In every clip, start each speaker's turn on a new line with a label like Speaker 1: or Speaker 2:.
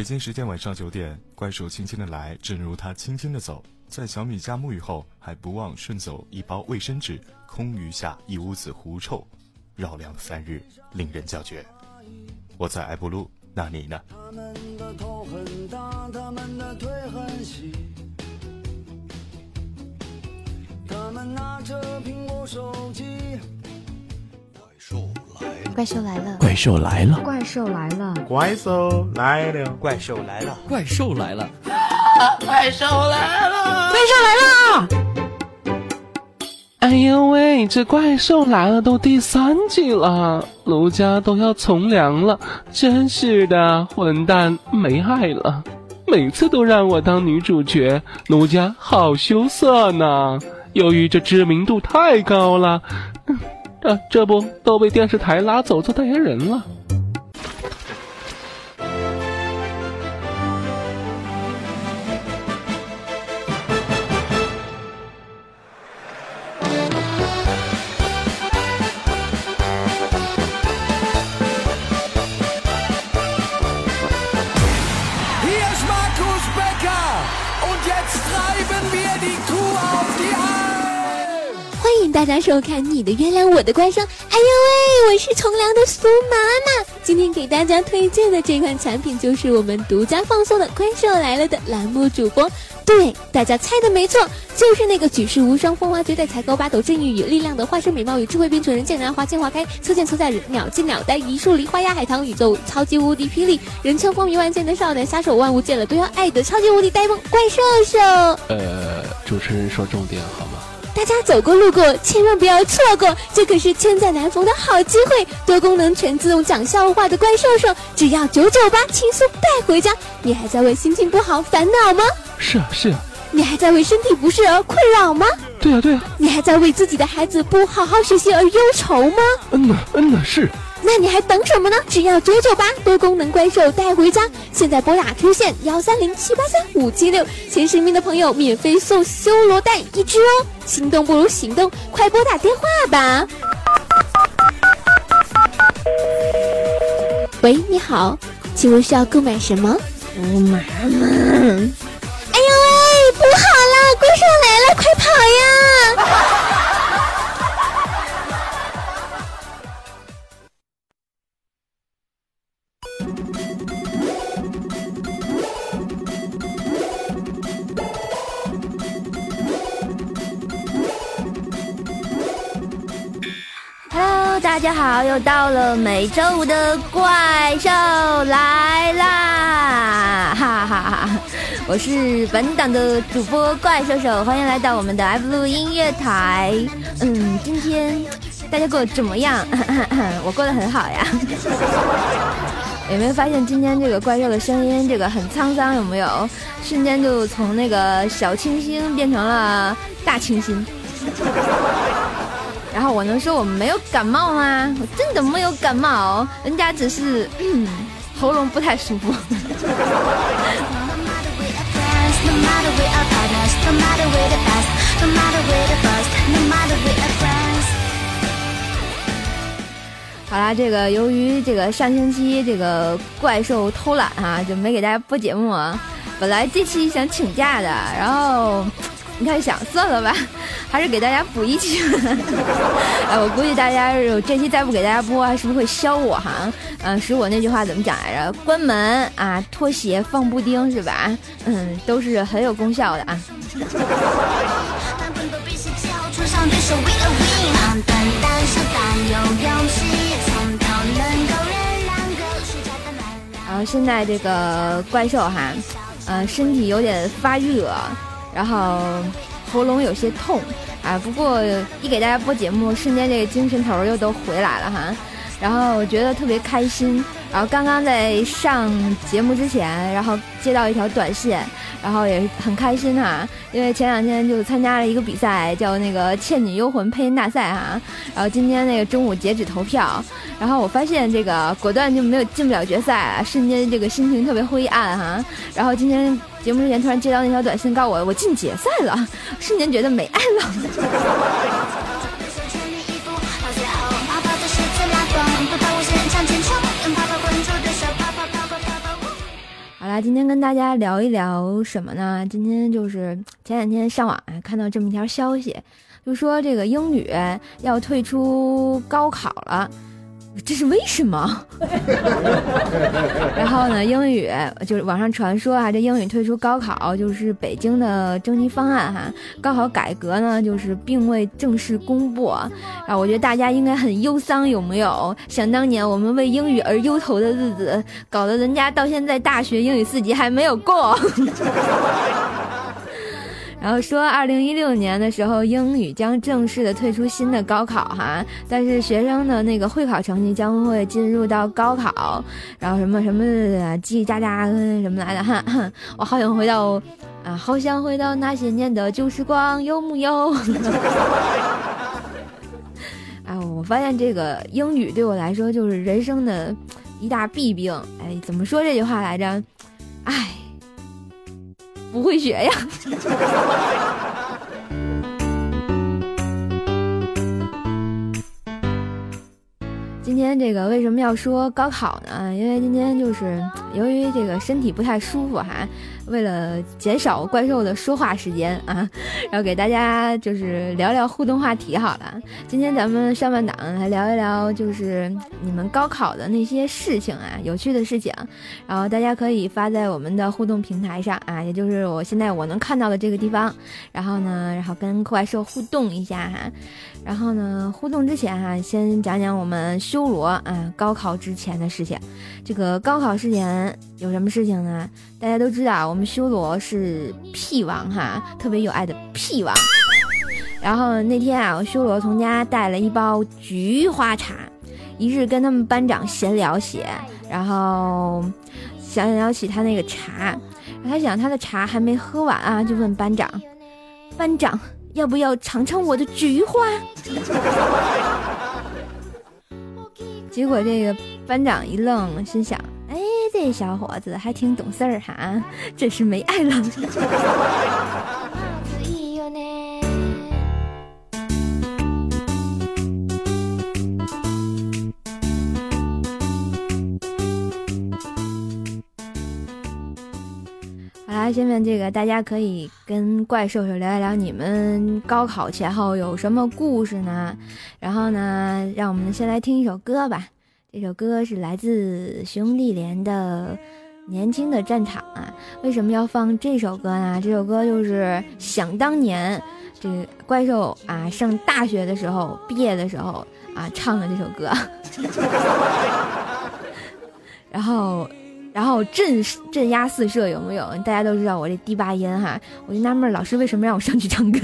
Speaker 1: 北京时间晚上九点，怪兽轻轻的来，正如它轻轻的走。在小米家沐浴后，还不忘顺走一包卫生纸，空余下一屋子狐臭，绕梁三日，令人叫绝。我在埃布鲁，那你呢？他们的头很大，他们的腿很细，
Speaker 2: 他们拿着苹果手机。
Speaker 3: 怪兽来了！
Speaker 4: 怪兽来了！
Speaker 3: 怪兽来了！
Speaker 5: 怪兽来了！
Speaker 6: 怪兽来了！
Speaker 4: 怪兽来了！
Speaker 7: 怪兽来了！
Speaker 3: 怪兽来了！
Speaker 4: 哎呦喂，这怪兽来了都第三季了，卢家都要从良了，真是的，混蛋没爱了，每次都让我当女主角，卢家好羞涩呢。由于这知名度太高了。这这不都被电视台拉走做代言人了？
Speaker 3: 大家收看你的月亮我的怪兽，哎呦喂，我是从良的苏妈妈。今天给大家推荐的这款产品就是我们独家放送的《怪兽来了》的栏目主播。对，大家猜的没错，就是那个举世无双、风华绝代、才高八斗、正义与力量的化身美貌与智慧并存人，见人花见花开，车见车载，鸟见鸟呆，一树梨花压海棠，宇宙超级无敌霹雳，人称风靡万千的少年杀手，万物见了都要爱的超级无敌呆萌怪兽兽。
Speaker 4: 呃，主持人说重点好吗？
Speaker 3: 大家走过路过，千万不要错过，这可是千载难逢的好机会！多功能全自动讲笑话的怪兽兽，只要九九八，轻松带回家。你还在为心情不好烦恼吗？
Speaker 4: 是啊，是啊。
Speaker 3: 你还在为身体不适而困扰吗？
Speaker 4: 对啊，对啊。
Speaker 3: 你还在为自己的孩子不好好学习而忧愁吗？
Speaker 4: 嗯呐，嗯呐，是。
Speaker 3: 那你还等什么呢？只要九九八多功能怪兽带回家，现在拨打 Q 线幺三零七八三五七六，前十名的朋友免费送修罗蛋一只哦！心动不如行动，快拨打电话吧！喂，你好，请问需要购买什么？
Speaker 7: 我妈妈。
Speaker 3: 哎呦喂，不好了，怪兽来了，快跑呀！
Speaker 8: 大家好，又到了每周五的怪兽来啦！哈哈哈，我是本档的主播怪兽手，欢迎来到我们的 F 路音乐台。嗯，今天大家过得怎么样？我过得很好呀。有没有发现今天这个怪兽的声音这个很沧桑？有没有？瞬间就从那个小清新变成了大清新。然后我能说我没有感冒吗？我真的没有感冒，人家只是喉咙不太舒服。好啦，这个由于这个上星期这个怪兽偷懒哈，就没给大家播节目啊。本来这期想请假的，然后。你看，想算了吧，还是给大家补一期。哎，我估计大家这期再不给大家播，是不是会削我哈？嗯，使我那句话怎么讲来着？关门啊，脱鞋放布丁是吧？嗯，都是很有功效的啊。然后现在这个怪兽哈，嗯，身体有点发热。然后喉咙有些痛啊，不过一给大家播节目，瞬间这个精神头又都回来了哈。然后我觉得特别开心。然后刚刚在上节目之前，然后接到一条短信，然后也很开心哈，因为前两天就参加了一个比赛，叫那个《倩女幽魂》配音大赛哈。然后今天那个中午截止投票，然后我发现这个果断就没有进不了决赛，瞬间这个心情特别灰暗哈。然后今天节目之前突然接到那条短信，告诉我我进决赛了，瞬间觉得没爱了。好啦，今天跟大家聊一聊什么呢？今天就是前两天上网啊，看到这么一条消息，就说这个英语要退出高考了。这是为什么？然后呢？英语就是网上传说啊，这英语退出高考就是北京的征集方案哈。高考改革呢，就是并未正式公布啊。我觉得大家应该很忧伤，有没有？想当年我们为英语而忧愁的日子，搞得人家到现在大学英语四级还没有过。然后说，二零一六年的时候，英语将正式的退出新的高考哈，但是学生的那个会考成绩将会进入到高考，然后什么什么叽叽喳喳什么来的哈，我好想回到啊，好想回到那些年的旧时光，有木有？啊，我发现这个英语对我来说就是人生的一大弊病。哎，怎么说这句话来着？哎。不会学呀。今天这个为什么要说高考呢？因为今天就是由于这个身体不太舒服哈，为了减少怪兽的说话时间啊，然后给大家就是聊聊互动话题好了。今天咱们上半档来聊一聊就是你们高考的那些事情啊，有趣的事情，然后大家可以发在我们的互动平台上啊，也就是我现在我能看到的这个地方，然后呢，然后跟怪兽互动一下哈。然后呢，互动之前哈，先讲讲我们修罗啊高考之前的事情。这个高考之前有什么事情呢？大家都知道，我们们修罗是屁王哈，特别有爱的屁王。然后那天啊，我修罗从家带了一包菊花茶，一日跟他们班长闲聊起，然后想聊起他那个茶，他想他的茶还没喝完啊，就问班长，班长。要不要尝尝我的菊花？结果这个班长一愣，心想：这小伙子还挺懂事儿哈，真是没爱了。下面这个大家可以跟怪兽兽聊一聊你们高考前后有什么故事呢？然后呢，让我们先来听一首歌吧。这首歌是来自兄弟连的《年轻的战场》啊。为什么要放这首歌呢？这首歌就是想当年这个怪兽啊上大学的时候毕业的时候啊唱的这首歌。然后。然后镇镇压四射有没有？大家都知道我这低八音哈，我就纳闷老师为什么让我上去唱歌。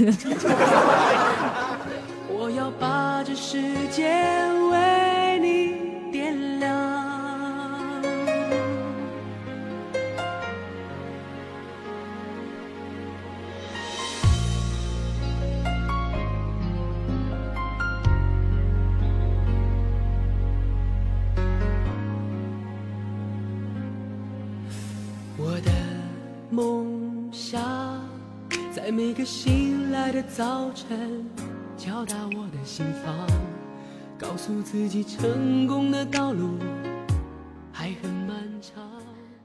Speaker 8: 醒来的早晨，敲打我的心房，告诉自己成功的道路还很漫长。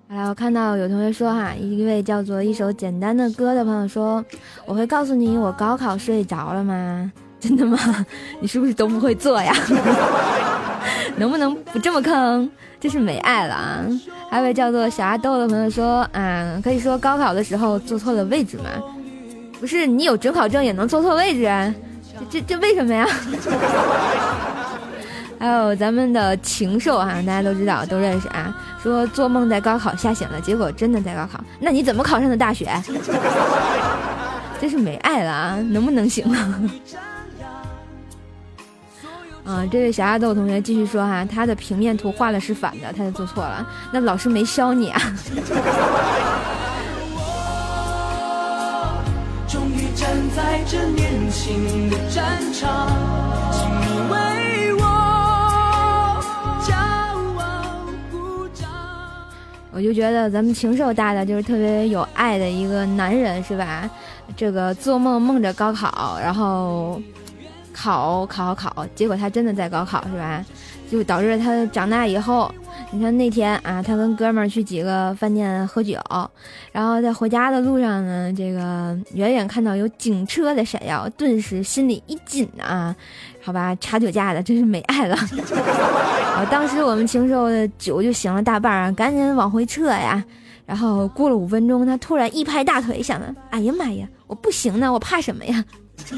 Speaker 8: 好了，我看到有同学说哈，一位叫做一首简单的歌的朋友说，我会告诉你我高考睡着了吗？真的吗？你是不是都不会做呀？能不能不这么坑？这是没爱了啊！还有位叫做小阿豆的朋友说，啊，可以说高考的时候坐错了位置吗？不是你有准考证也能坐错位置啊？这这这为什么呀？还有咱们的禽兽哈，大家都知道都认识啊。说做梦在高考吓醒了，结果真的在高考，那你怎么考上的大学？真是没爱了啊！能不能行啊？啊，这位小阿豆同学继续说哈，他的平面图画的是反的，他就做错了。那老师没削你啊？在这年轻的战场，你为我。我就觉得咱们禽兽大大就是特别有爱的一个男人，是吧？这个做梦梦着高考，然后考考考，结果他真的在高考，是吧？就导致他长大以后你看那天啊，他跟哥们儿去几个饭店喝酒，然后在回家的路上呢，这个远远看到有警车在闪耀，顿时心里一紧啊。好吧，查酒驾的真是没爱了。啊，当时我们禽兽的酒就醒了大半啊，赶紧往回撤呀。然后过了五分钟，他突然一拍大腿，想着：哎呀妈呀，我不行呢，我怕什么呀？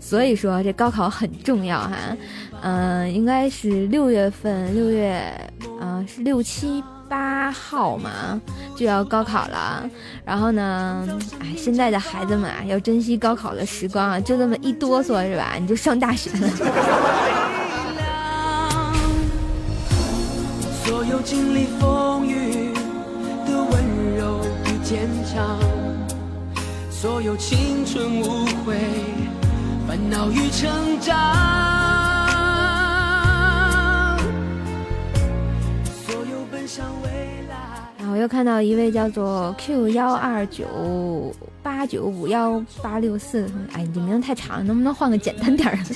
Speaker 8: 所以说这高考很重要哈，嗯，应该是六月份，六月，啊，是六七八号嘛，就要高考了。然后呢，哎，现在的孩子们啊，要珍惜高考的时光啊，就这么一哆嗦是吧？你就上大学了。
Speaker 2: 所有经历风雨的温柔与坚强，所有青春无悔。烦恼与成长。
Speaker 8: 我又看到一位叫做 Q 幺二九八九五幺八六四，哎，你这名字太长，能不能换个简单点儿的？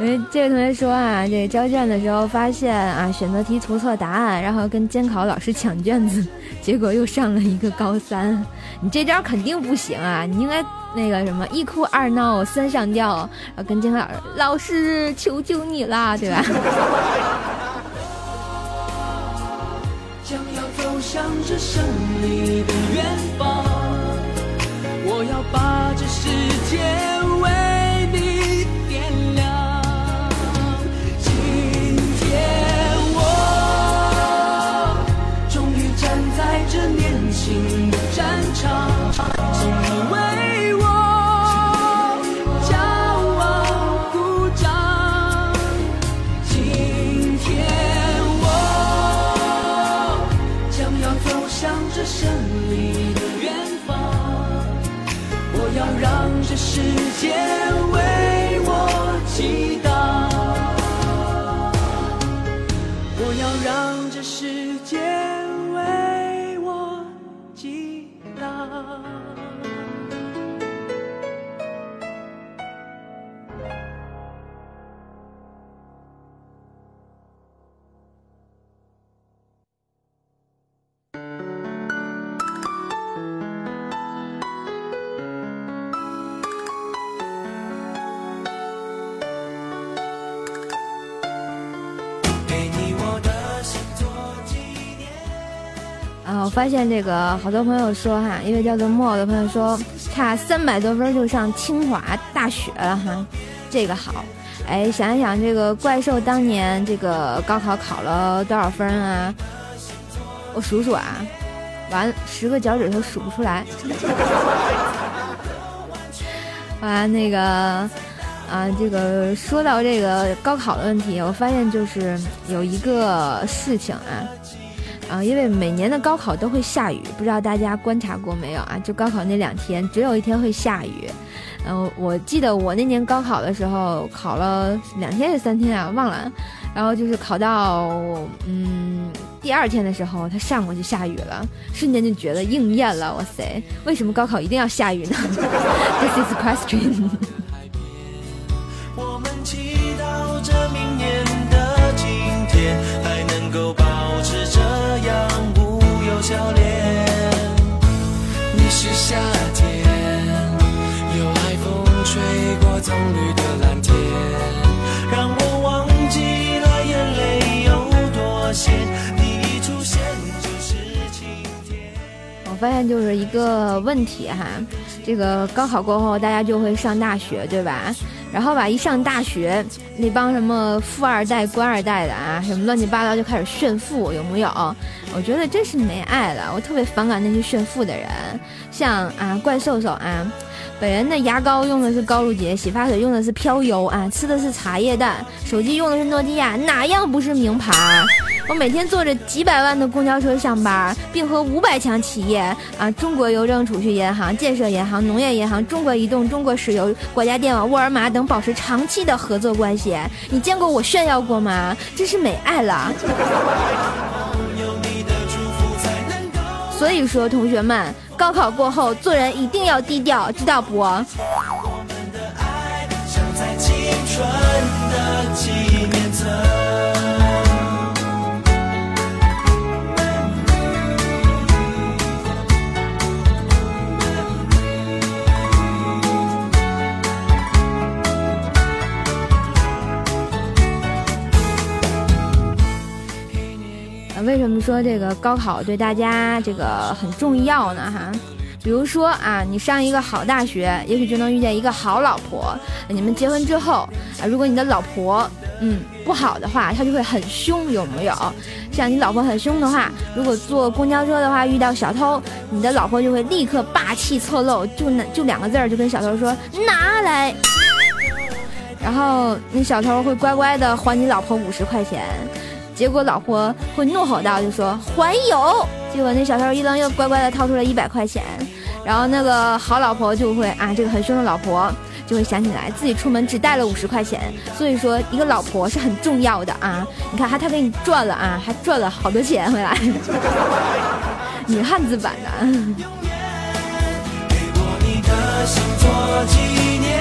Speaker 8: 因为这位同学说啊，这交卷的时候发现啊，选择题涂错答案，然后跟监考老师抢卷子，结果又上了一个高三。你这招肯定不行啊！你应该那个什么一哭二闹三上吊，然后跟监考老师老师求求你啦，对吧？
Speaker 2: 向着胜利的远方我要把这世界为你点亮。
Speaker 8: 今天我
Speaker 9: 终于站在这年轻的战场。
Speaker 8: 我发现这个好多朋友说哈，一位叫做莫的朋友说差三百多分就上清华大学了哈，这个好。哎，想一想这个怪兽当年这个高考考了多少分啊？我数数啊，完十个脚趾头数不出来。完那个啊，这个说到这个高考的问题，我发现就是有一个事情啊。啊，因为每年的高考都会下雨，不知道大家观察过没有啊？就高考那两天，只有一天会下雨。嗯，我记得我那年高考的时候，考了两天还是三天啊？忘了。然后就是考到嗯第二天的时候，它上午就下雨了，瞬间就觉得应验了。哇塞，为什么高考一定要下雨呢？This is question。笑脸。你是夏天，有海风吹过棕榈的蓝天，让我忘记了眼泪有多咸。你一出现就是晴天。我发现就是一个问题哈，这个高考过后大家就会上大学，对吧？然后吧，一上大学，那帮什么富二代、官二代的啊，什么乱七八糟就开始炫富，有木有？我觉得真是没爱了，我特别反感那些炫富的人。像啊，怪兽兽啊，本人的牙膏用的是高露洁，洗发水用的是飘柔啊，吃的是茶叶蛋，手机用的是诺基亚，哪样不是名牌？我每天坐着几百万的公交车上班，并和五百强企业啊，中国邮政储蓄银行、建设银行、农业银行、中国移动、中国石油、国家电网、沃尔玛等保持长期的合作关系。你见过我炫耀过吗？真是美爱了。所以说，同学们，高考过后做人一定要低调，知道不？
Speaker 2: 我们的爱，镶在青春的纪念册。
Speaker 8: 为什么说这个高考对大家这个很重要呢？哈，比如说啊，你上一个好大学，也许就能遇见一个好老婆。你们结婚之后啊，如果你的老婆嗯不好的话，她就会很凶，有没有？像你老婆很凶的话，如果坐公交车的话遇到小偷，你的老婆就会立刻霸气侧漏，就那就两个字儿，就跟小偷说拿来。然后那小偷会乖乖的还你老婆五十块钱。结果老婆会怒吼道：“就说还有。”结果那小偷一愣，又乖乖的掏出了一百块钱。然后那个好老婆就会啊，这个很凶的老婆就会想起来自己出门只带了五十块钱，所以说一个老婆是很重要的啊。你看，还他给你赚了啊，还赚了好多钱回来，女汉子版的。
Speaker 2: 给我你的心做纪念，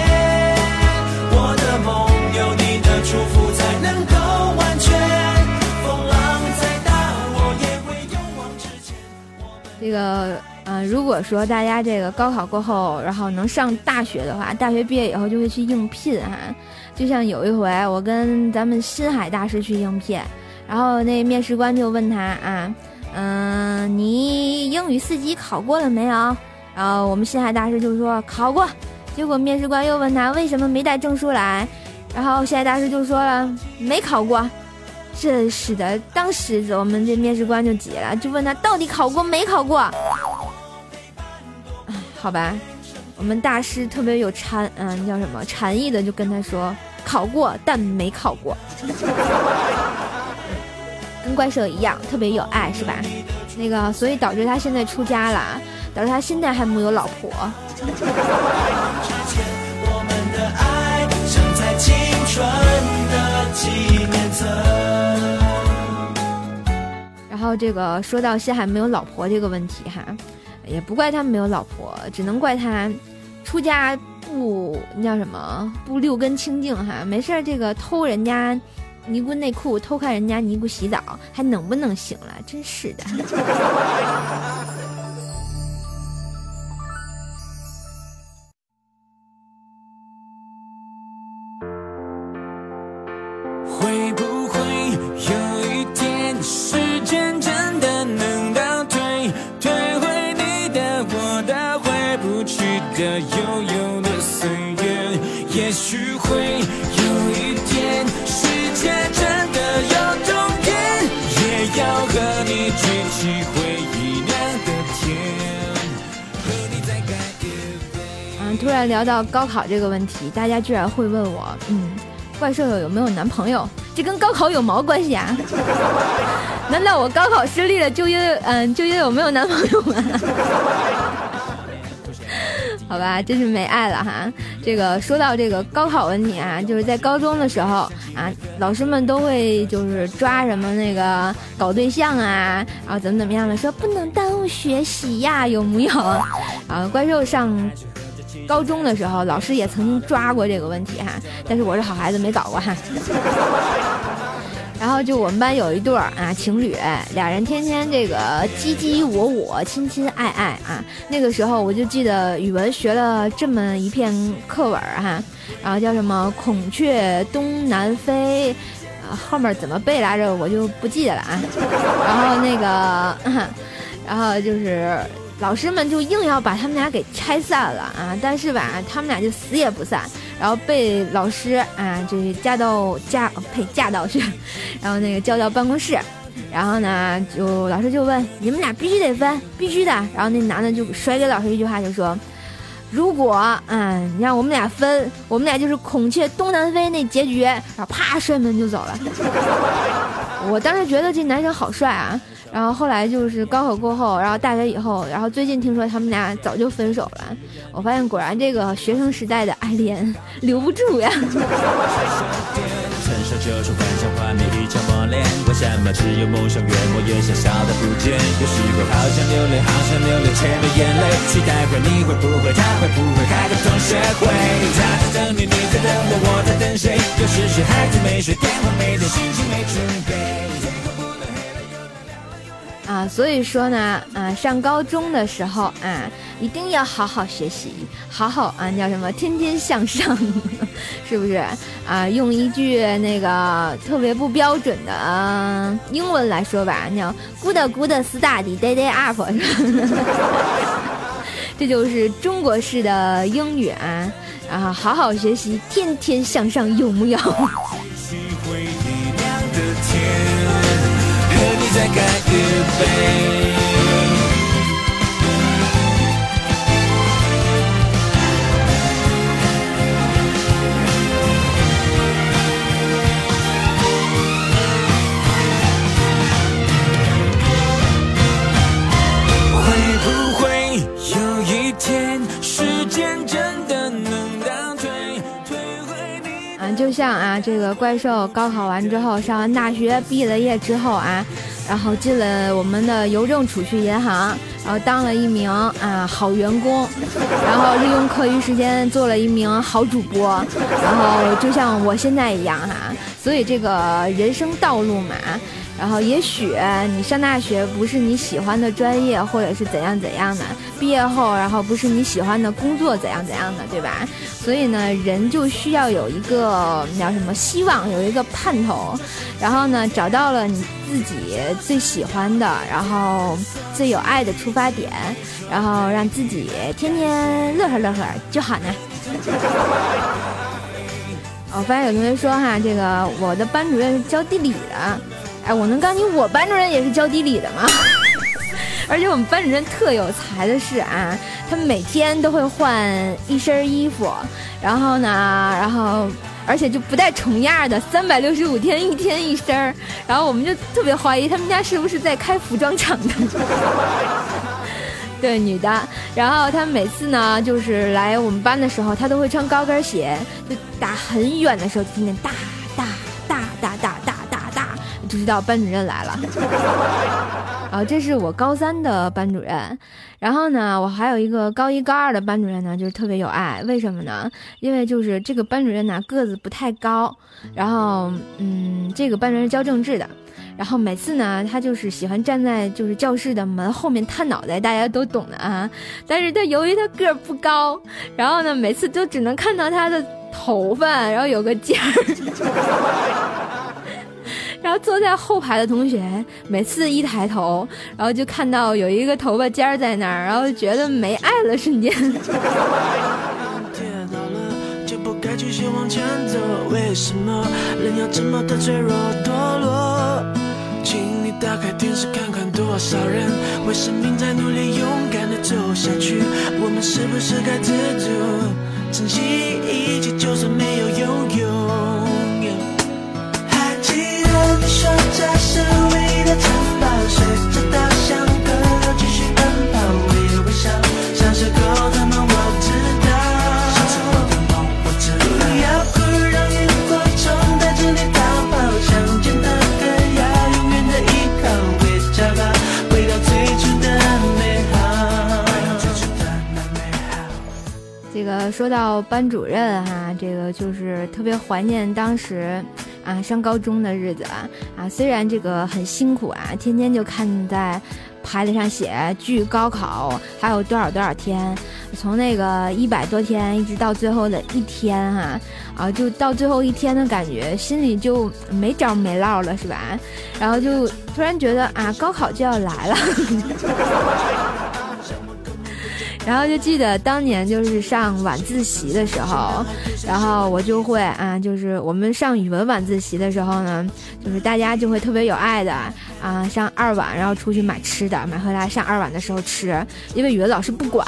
Speaker 2: 我的梦有你的祝福才能够完全。
Speaker 8: 这个，嗯、如果说大家这个高考过后，然后能上大学的话，大学毕业以后就会去应聘哈。就像有一回，我跟咱们新海大师去应聘，然后那面试官就问他啊，嗯、你英语四级考过了没有？然后我们新海大师就说考过。结果面试官又问他为什么没带证书来，然后新海大师就说了没考过。真是的，当时我们这面试官就急了，就问他到底考过没考过。好吧，我们大师特别有禅，嗯，叫什么禅意的，就跟他说考过，但没考过，跟怪兽一样，特别有爱，是吧？那个，所以导致他现在出家了，导致他现在还没有老婆。然后这个说到西海没有老婆这个问题哈，也不怪他没有老婆，只能怪他出家不那叫什么不六根清净哈，没事这个偷人家尼姑内裤，偷看人家尼姑洗澡，还能不能行了？真是的。
Speaker 2: 会不会有一天，时间真的能倒退，退回你的、我的、回不去的悠悠的岁月？也许会有一天，世界真的有终点，也要和你举起回忆酿的甜，和你再干一杯。
Speaker 8: 嗯，突然聊到高考这个问题，大家居然会问我，嗯，怪兽有没有男朋友？这跟高考有毛关系啊？难道我高考失利了，就因为嗯，就因为我没有男朋友吗？好吧，真是没爱了哈。这个说到这个高考问题啊，就是在高中的时候啊，老师们都会就是抓什么那个搞对象啊，然后怎么怎么样的，说不能耽误学习呀，有木有？啊，怪兽上高中的时候，老师也曾经抓过这个问题哈，但是我是好孩子，没搞过哈。然后就我们班有一对儿啊情侣，俩人天天这个唧唧我我、亲亲爱爱啊。那个时候我就记得语文学了这么一篇课文哈，然后叫什么“孔雀东南飞”，啊后面怎么背来着我就不记得了啊。然后那个，然后就是。老师们就硬要把他们俩给拆散了啊！但是吧，他们俩就死也不散，然后被老师啊，就是架到架呸架到去，然后那个叫到办公室，然后呢，就老师就问你们俩必须得分，必须的。然后那男的就甩给老师一句话，就说：“如果嗯你让我们俩分，我们俩就是孔雀东南飞那结局。”然后啪摔门就走了。我当时觉得这男生好帅啊。然后后来就是高考过后，然后大学以后，然后最近听说他们俩早就分手了。我发现果然这个学生时代的爱恋留不住呀。
Speaker 2: 为什么只有梦想越越小，小不见？有时候好想流泪，好想流泪，却没眼泪。期待会你会不会，他会不会开个同学会？他在等你，你在等我，我在等谁？孩子没睡，电话没电，心情没准备。
Speaker 8: 啊，所以说呢，啊，上高中的时候啊，一定要好好学习，好好啊，叫什么，天天向上，是不是？啊，用一句那个特别不标准的、呃英文来说吧，叫 good good study day day up，这就是中国式的英语啊，啊，好好学习，天天向上，有木有？
Speaker 2: 和你再干一杯。
Speaker 8: 啊，这个怪兽高考完之后，上完大学，毕了业之后啊，然后进了我们的邮政储蓄银行，然后当了一名啊好员工，然后利用课余时间做了一名好主播，然后就像我现在一样哈、所以这个人生道路嘛。然后也许你上大学不是你喜欢的专业，或者是怎样怎样的，毕业后然后不是你喜欢的工作怎样怎样的，对吧？所以呢，人就需要有一个叫什么希望，有一个盼头，然后呢，找到了你自己最喜欢的，然后最有爱的出发点，然后让自己天天乐呵乐呵就好呢。我发现有同学说哈，这个我的班主任是教地理的，哎，我能告诉你，我班主任也是教地理的吗？而且我们班主任特有才的是啊他每天都会换一身衣服然后呢然后而且就不带重样的三百六十五天一天一身然后我们就特别怀疑他们家是不是在开服装厂的。对女的然后他每次呢就是来我们班的时候他都会穿高跟鞋就打很远的时候听见哒哒就知道班主任来了。啊，这是我高三的班主任，然后呢，我还有一个高一高二的班主任呢，就是特别有爱。为什么呢？因为就是这个班主任呢个子不太高，然后嗯，这个班主任教政治的，然后每次呢，他就是喜欢站在就是教室的门后面探脑袋，大家都懂的啊。但是他由于他个儿不高，然后呢，每次都只能看到他的头发，然后有个尖儿。然后坐在后排的同学，每次一抬头，然后就看到有一个头发尖儿在那儿，然后就觉得没爱了，瞬间。
Speaker 6: 跌倒了就不该继续往前走，为什么人要这么的脆弱堕落？请你打开电视看看，多少人为生命在努力，勇敢的走下去。我们是不是该知足，珍惜一切，就算没有拥有？说到
Speaker 8: 这个说到班主任哈这个就是特别怀念当时啊上高中的日子啊啊，虽然这个很辛苦啊，天天就看在牌子上写距高考还有多少多少天，从那个一百多天一直到最后的一天哈啊，就到最后一天的感觉，心里就没着没落了是吧？然后就突然觉得啊，高考就要来了。然后就记得当年就是上晚自习的时候，然后我就会啊，就是我们上语文晚自习的时候呢，就是大家就会特别有爱的啊，上二晚然后出去买吃的，买回来上二晚的时候吃，因为语文老师不管。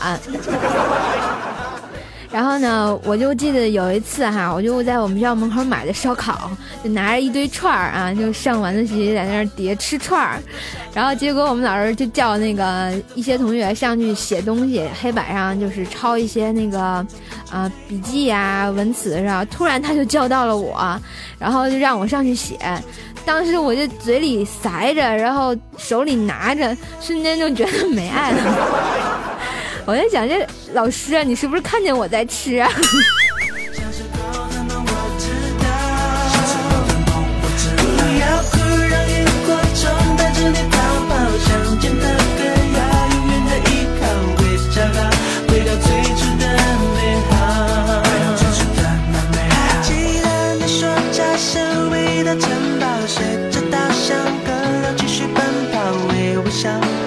Speaker 8: 然后呢，我就记得有一次哈，我就在我们学校门口买的烧烤，就拿着一堆串儿啊，就上晚自习在那儿底下吃串儿，然后结果我们老师就叫那个一些同学上去写东西，黑板上就是抄一些那个啊笔记啊文词是吧？突然他就叫到了我，然后就让我上去写，当时我就嘴里塞着，然后手里拿着，瞬间就觉得没爱了。我在想，这老师啊，你是不是看见我在吃啊？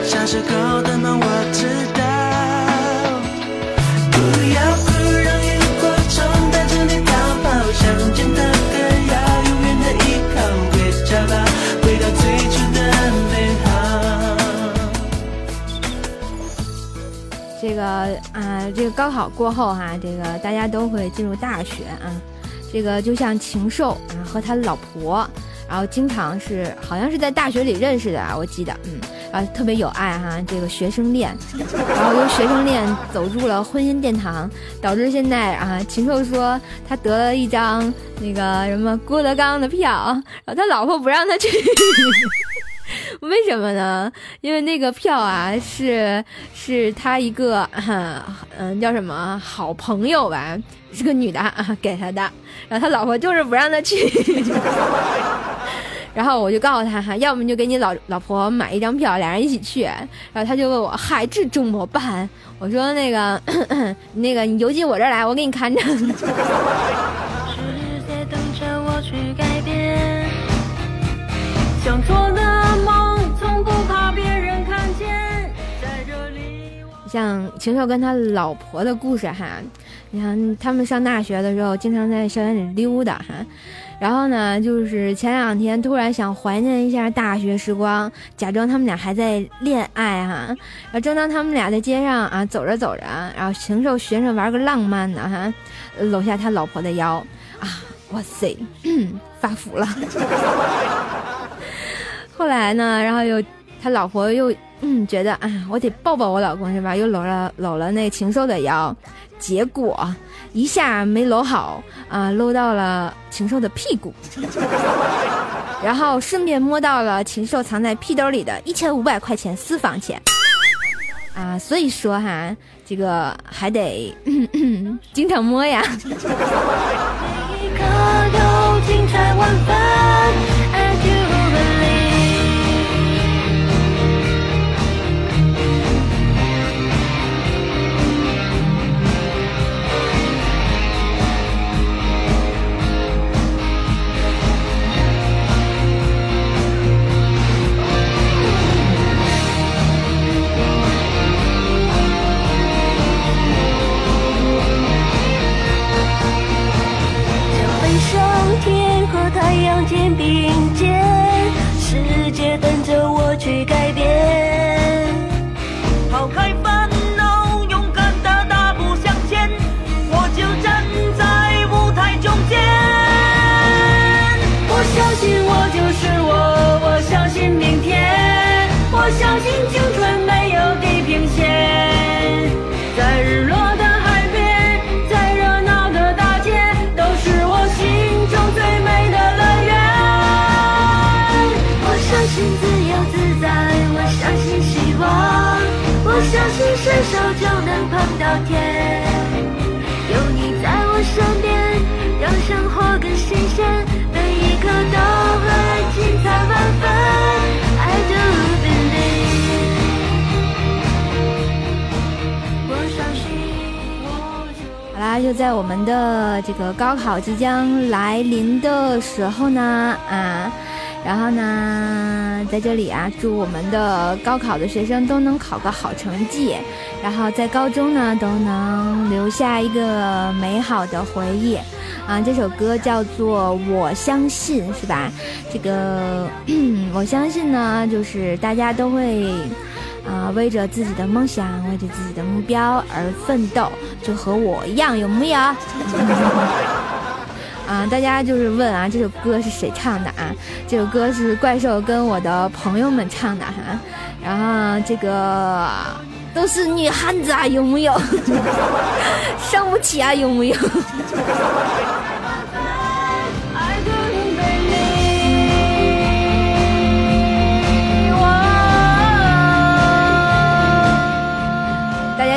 Speaker 6: 像是狗的梦，我知道。
Speaker 8: 这个啊，这个高考过后哈、这个大家都会进入大学啊。这个就像禽兽啊和他老婆，然后经常是好像是在大学里认识的啊，我记得，嗯，然后特别有爱哈、这个学生恋，然后由学生恋走入了婚姻殿堂，导致现在啊，禽兽说他得了一张那个什么郭德纲的票，然后他老婆不让他去。为什么呢？因为那个票啊，是是他一个嗯、叫什么好朋友吧，是个女的啊给他的，然后他老婆就是不让他去。然后我就告诉他哈，要么就给你老老婆买一张票，俩人一起去。然后他就问我，嗨，这怎么办？我说那个 那个你邮寄我这来，我给你看着。
Speaker 10: 世界等着我去改
Speaker 8: 像禽兽跟他老婆的故事哈，你看他们上大学的时候，经常在校园里溜达哈。然后呢，就是前两天突然想怀念一下大学时光，假装他们俩还在恋爱哈。然后正当他们俩在街上啊走着走着，然后禽兽寻思玩个浪漫的哈，搂下他老婆的腰啊，哇塞，发福了。后来呢，然后又他老婆又嗯觉得啊，我得抱抱我老公是吧？又搂了搂了那禽兽的腰，结果一下没搂好啊，搂到了禽兽的屁股，然后顺便摸到了禽兽藏在屁兜里的一千五百块钱私房钱。啊，所以说哈，这个还得、嗯、经常摸呀。
Speaker 10: 能碰到天。有你在我身边，让生活更新鲜，每一刻都会精彩万分。I do believe，我相信我就。
Speaker 8: 好啦，就在我们的这个高考即将来临的时候呢，啊，然后呢，在这里啊，祝我们的高考的学生都能考个好成绩，然后在高中呢都能留下一个美好的回忆。啊，这首歌叫做《我相信》，是吧？这个 我相信呢，就是大家都会。啊、为着自己的梦想，为着自己的目标而奋斗，就和我一样，有没有？啊，大家就是问啊，这首歌是谁唱的啊？这首歌是怪兽跟我的朋友们唱的哈、然后这个都是女汉子啊，有木有？伤不起啊，有木有？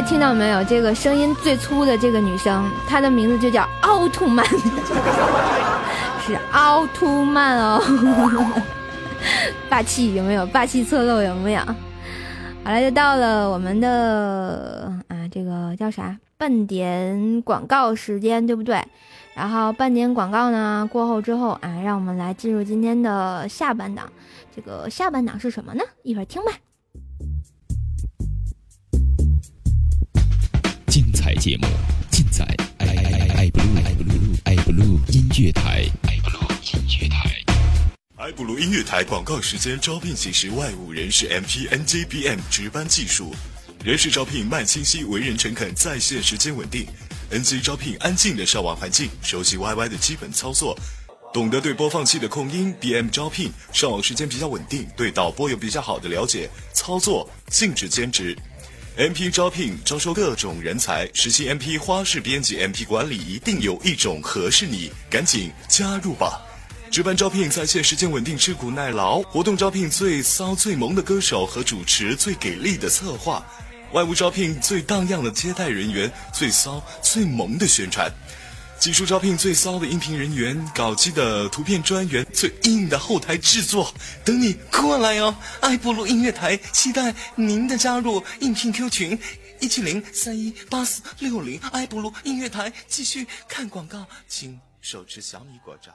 Speaker 8: 听到没有？这个声音最粗的这个女生，她的名字就叫奥特曼，是奥特曼哦，霸气有没有？霸气侧漏有没有？好了，就到了我们的啊，这个叫啥？半点广告时间，对不对？然后半点广告呢过后之后啊，让我们来进入今天的下半档。这个下半档是什么呢？一会儿听吧。
Speaker 11: 精彩节目尽在爱爱爱爱 blue 爱 blue 爱 blue 音乐台，爱 blue 音乐台。
Speaker 1: 爱布鲁音乐台广告时间招聘启事外务人士 MP NJBM 值班技术，人事招聘慢清晰，为人诚恳，在线时间稳定。NG 招聘安静的上网环境，熟悉 YY 的基本操作，懂得对播放器的控音。BM 招聘上网时间比较稳定，对导播有比较好的了解，操作禁止兼职。MP 招聘招收各种人才，实习 MP 花式编辑 MP 管理，一定有一种合适你，赶紧加入吧！值班招聘在线时间稳定，吃苦耐劳；活动招聘最骚最萌的歌手和主持，最给力的策划；外务招聘最荡漾的接待人员，最骚最萌的宣传；技术招聘最骚的音频人员，搞基的图片专员，最硬的后台制作，等你过来哦！爱布鲁音乐台期待您的加入，应聘 Q 群。一七零三一八四六零，爱布鲁音乐台继续看广告，请手持小米果照。